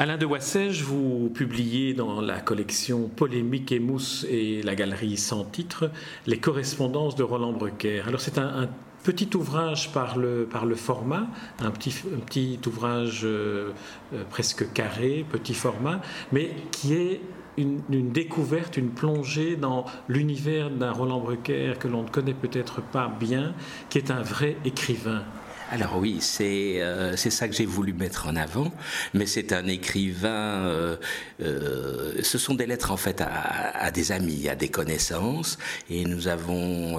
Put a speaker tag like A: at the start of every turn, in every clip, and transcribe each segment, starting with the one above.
A: Alain de Wassège, vous publiez dans la collection Polémique et Mousse et la galerie sans titre les correspondances de Roland Brucker. Alors c'est un, petit ouvrage par le, format, un petit, petit ouvrage euh, euh, presque carré, petit format, mais qui est une, une découverte, une plongée dans l'univers d'un Roland Brucker que l'on ne connaît peut-être pas bien, qui est un vrai écrivain.
B: Alors oui, c'est euh, c'est ça que j'ai voulu mettre en avant, mais c'est un écrivain, euh, euh, ce sont des lettres en fait à, des amis, à des connaissances, et nous avons,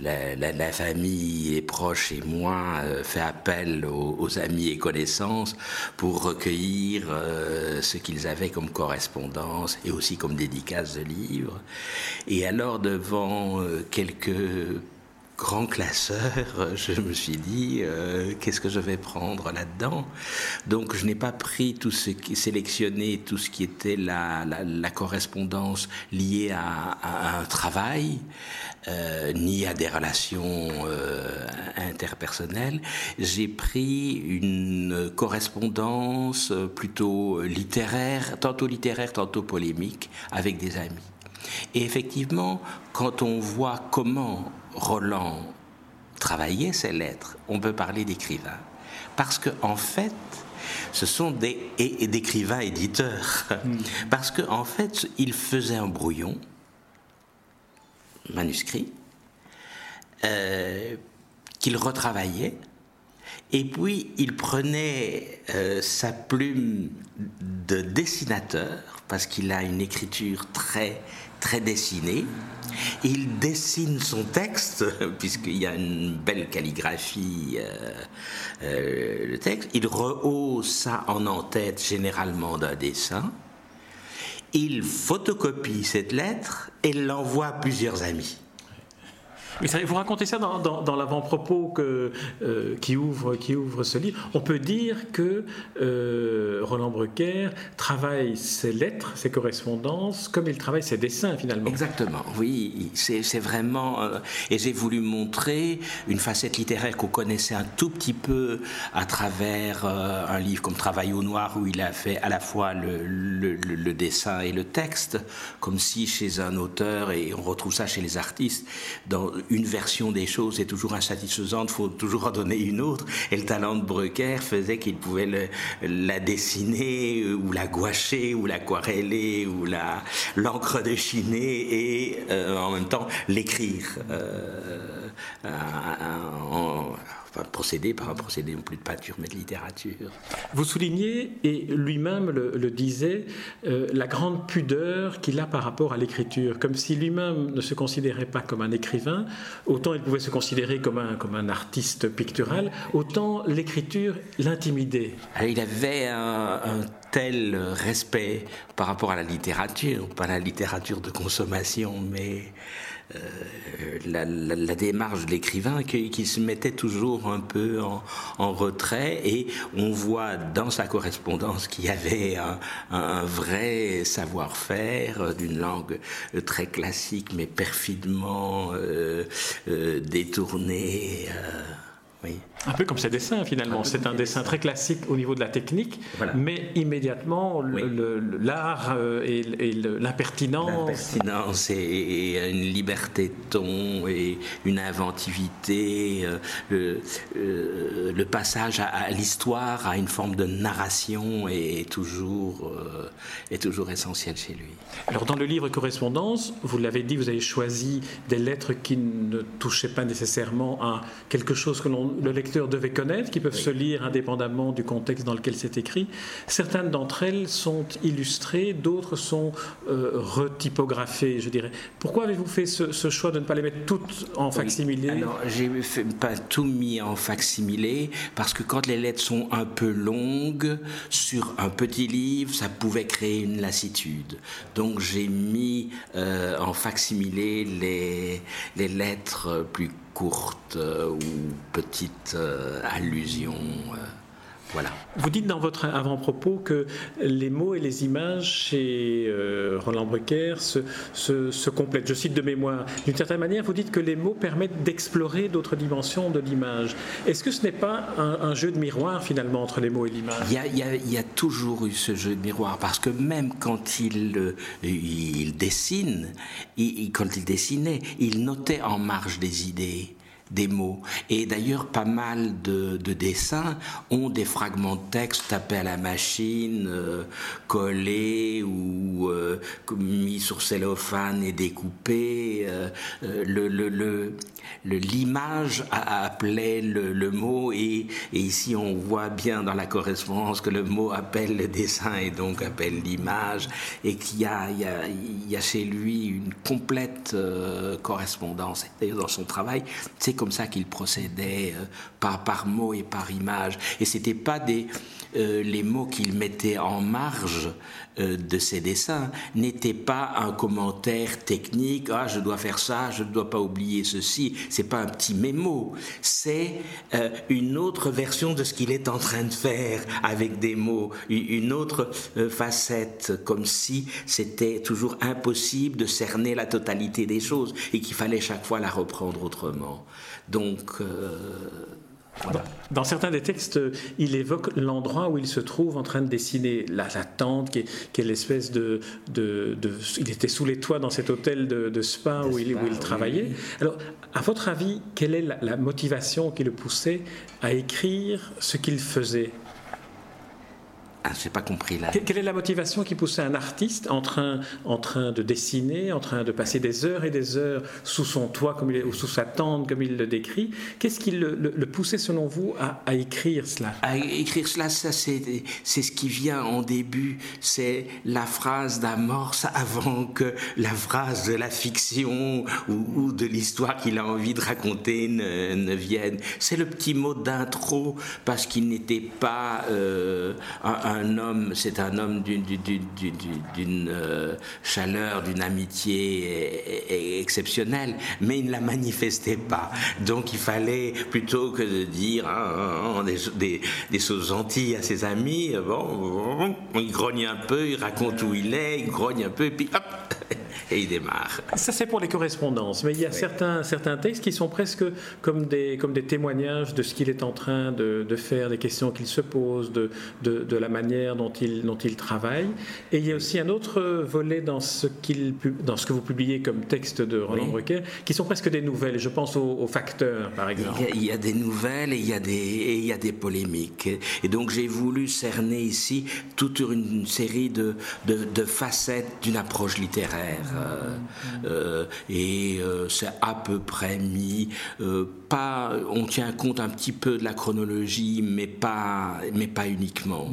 B: la, famille, les proches et moi, fait appel aux, amis et connaissances pour recueillir ce qu'ils avaient comme correspondance et aussi comme dédicace de livres. Et alors devant quelques grand classeur, je me suis dit, euh, qu'est-ce que je vais prendre là-dedans? Donc je n'ai pas pris tout ce qui, sélectionné tout ce qui était la, la, correspondance liée à, un travail, euh, ni à des relations euh, interpersonnelles. J'ai pris une correspondance plutôt littéraire, tantôt littéraire, tantôt polémique, avec des amis. Et effectivement, quand on voit comment Roland travaillait ses lettres, on peut parler d'écrivain. Parce que, en fait, ce sont des et, d'écrivains éditeurs. Hmm. Parce qu'en en fait, il faisait un brouillon, manuscrit, euh, qu'il retravaillait, et puis il prenait euh, sa plume de dessinateur, parce qu'il a une écriture très très dessiné. Il dessine son texte, puisqu'il y a une belle calligraphie, euh, euh, le texte. Il rehausse ça en en-tête, généralement d'un dessin. Il photocopie cette lettre et l'envoie à plusieurs amis
A: vous racontez ça dans, l'avant-propos euh, qui, ouvre, ce livre. On peut dire que euh, Roland Brucker travaille ses lettres, ses correspondances, comme il travaille ses dessins finalement.
B: Exactement, oui. C'est vraiment. Euh, et j'ai voulu montrer une facette littéraire qu'on connaissait un tout petit peu à travers un livre comme Travail au noir, où il a fait à la fois le, le dessin et le texte, comme si chez un auteur, et on retrouve ça chez les artistes, dans une version des choses est toujours insatisfaisante, faut toujours en donner une autre. Et le talent de Brucker faisait qu'il pouvait la dessiner, euh, ou la gouacher, ou l'aquareller, ou la l'encre de et euh, en même temps l'écrire. Euh, procédé par un procédé non plus de peinture mais de littérature.
A: Vous soulignez, et lui-même le, disait, euh, la grande pudeur qu'il a par rapport à l'écriture, comme si lui-même ne se considérait pas comme un écrivain, autant il pouvait se considérer comme un, comme un artiste pictural, autant l'écriture l'intimidait.
B: Il avait un, un tel respect par rapport à la littérature, pas la littérature de consommation, mais euh, la, démarche de l'écrivain qui, se mettait toujours un peu en, retrait et on voit dans sa correspondance qu'il y avait un, vrai savoir-faire d'une langue très classique mais perfidement euh, euh, détournée.
A: Un peu comme ses dessins finalement. C'est un dessin très classique au niveau de la technique, mais immédiatement l'art euh, et, l'impertinence.
B: L'impertinence et, une liberté de ton et une inventivité, euh, euh, le, passage à, l'histoire, à une forme de narration est toujours, est toujours essentiel chez lui.
A: Alors dans le livre Correspondance, vous l'avez dit, vous avez choisi des lettres qui ne touchaient pas nécessairement à quelque chose que le lecteur devait connaître, qui peuvent se lire indépendamment du contexte dans lequel c'est écrit. Certaines d'entre elles sont illustrées, d'autres sont euh, retypographées, je dirais. Pourquoi avez-vous fait ce, choix de ne pas les mettre toutes en facsimilé?
B: Alors, j'ai pas tout mis en facsimilé parce que quand les lettres sont un peu longues sur un petit livre, ça pouvait créer une lassitude. Donc j'ai mis euh, en facsimilé les, les lettres plus courtes euh, ou petites euh, allusions Voilà.
A: Vous dites dans votre avant-propos que les mots et les images chez euh, Roland Brucker se, se, complètent. Je cite de mémoire. D'une certaine manière, vous dites que les mots permettent d'explorer d'autres dimensions de l'image. Est-ce que ce n'est pas un, jeu de miroir finalement entre les mots et l'image?
B: Il, y, a, toujours eu ce jeu de miroir parce que même quand il, euh, il dessine, quand il dessinait, il notait en marge des idées des mots. Et d'ailleurs, pas mal de, dessins ont des fragments de texte tapés à la machine, euh, collés ou euh, mis sur cellophane et découpés. Euh, le, le, l'image appelait le, mot et, ici on voit bien dans la correspondance que le mot appelle le dessin et donc appelle l'image et qu'il y a, il y, a, chez lui une complète euh, correspondance. Dans son travail, c'est comme ça qu'il procédait euh, par, par mot et par image. Et c'était pas des, euh, les mots qu'il mettait en marge euh, de ses dessins n'étaient pas un commentaire technique. Ah, je dois faire ça, je ne dois pas oublier ceci. C'est pas un petit mémo. C'est euh, une autre version de ce qu'il est en train de faire avec des mots, une autre facette, comme si c'était toujours impossible de cerner la totalité des choses et qu'il fallait chaque fois la reprendre autrement. Donc
A: dans certains des textes, il évoque l'endroit où il se trouve en train de dessiner la, tente, qui est, l'espèce de, de, Il était sous les toits dans cet hôtel de, spa, où, il, où il travaillait. Alors, à votre avis, quelle est la motivation qui le poussait à écrire ce qu'il faisait?
B: Ah, j'ai pas compris là.
A: Quelle est la motivation qui poussait un artiste en train, en train de dessiner, en train de passer des heures et des heures sous son toit comme il, ou sous sa tente comme il le décrit? Qu'est-ce qui le, poussait selon vous à, écrire cela?
B: À écrire cela, ça c'est, c'est ce qui vient en début, c'est la phrase d'amorce avant que la phrase de la fiction ou, de l'histoire qu'il a envie de raconter ne, ne vienne. C'est le petit mot d'intro parce qu'il n'était pas euh, un un homme, c'est un homme d'une euh, chaleur, d'une amitié exceptionnelle, mais il ne la manifestait pas. Donc il fallait, plutôt que de dire hein, hein, hein, des, choses gentilles à ses amis, il grogne un peu, il raconte où il est, il grogne un peu, et puis hop, et il démarre.
A: Ça, c'est pour les correspondances, mais il y a certains, certains textes qui sont presque comme des, comme des témoignages de ce qu'il est en train de, de faire, des questions qu'il se pose, de, de, de, la manière dont il, dont il travaille. Et il y a aussi un autre volet dans ce, qu'il, dans ce que vous publiez comme texte de Roland Brucker, qui sont presque des nouvelles. Je pense aux, facteurs, par exemple.
B: Il y, a, des nouvelles et il y a des, et il y a des polémiques. Et donc j'ai voulu cerner ici toute une série de, de, de facettes d'une approche littéraire. Euh, euh, et euh, c'est à peu près mis. pas, on tient compte un petit peu de la chronologie, mais pas, mais pas uniquement.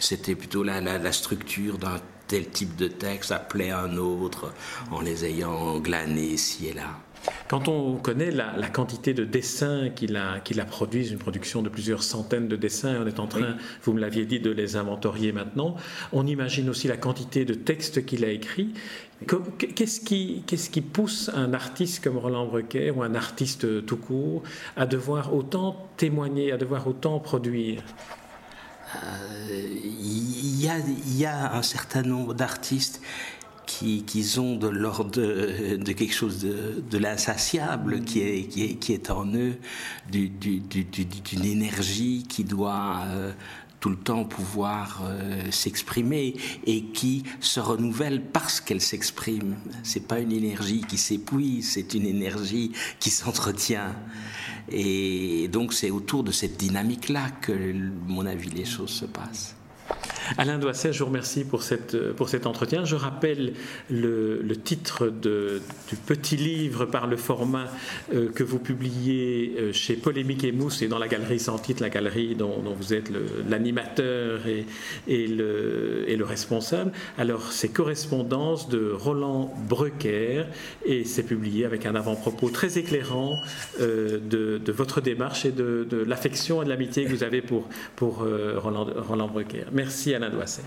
B: C'était plutôt la, la, structure d'un tel type de texte appelé un autre en les ayant glanés ici et là.
A: Quand on connaît la, quantité de dessins qu'il a, qu'il a produit, une production de plusieurs centaines de dessins, on est en train, vous me l'aviez dit, de les inventorier maintenant, on imagine aussi la quantité de textes qu'il a écrits. Qu'est-ce qui, qu'est-ce qui pousse un artiste comme Roland Brequet ou un artiste tout court à devoir autant témoigner, à devoir autant produire?
B: Il y, a un certain nombre d'artistes qui, ont de l'ordre de, quelque chose de, l'insatiable qui est, qui, est, en eux, d'une énergie qui doit euh, tout le temps pouvoir euh, s'exprimer et qui se renouvelle parce qu'elle s'exprime. C'est pas une énergie qui s'épuise, c'est une énergie qui s'entretient. Et donc c'est autour de cette dynamique-là que, mon avis, les choses se passent.
A: Alain Doisset, je vous remercie pour, cette, pour cet entretien. Je rappelle le, titre de, du petit livre par le format euh, que vous publiez euh, chez Polémique et Mousse et dans la galerie sans titre, la galerie dont, vous êtes l'animateur et, le, et le responsable. Alors, c'est Correspondance de Roland Brecker et c'est publié avec un avant-propos très éclairant euh, de, de, votre démarche et de, de l'affection et de l'amitié que vous avez pour, pour Roland, Roland Brecker. Merci Alain Doisset.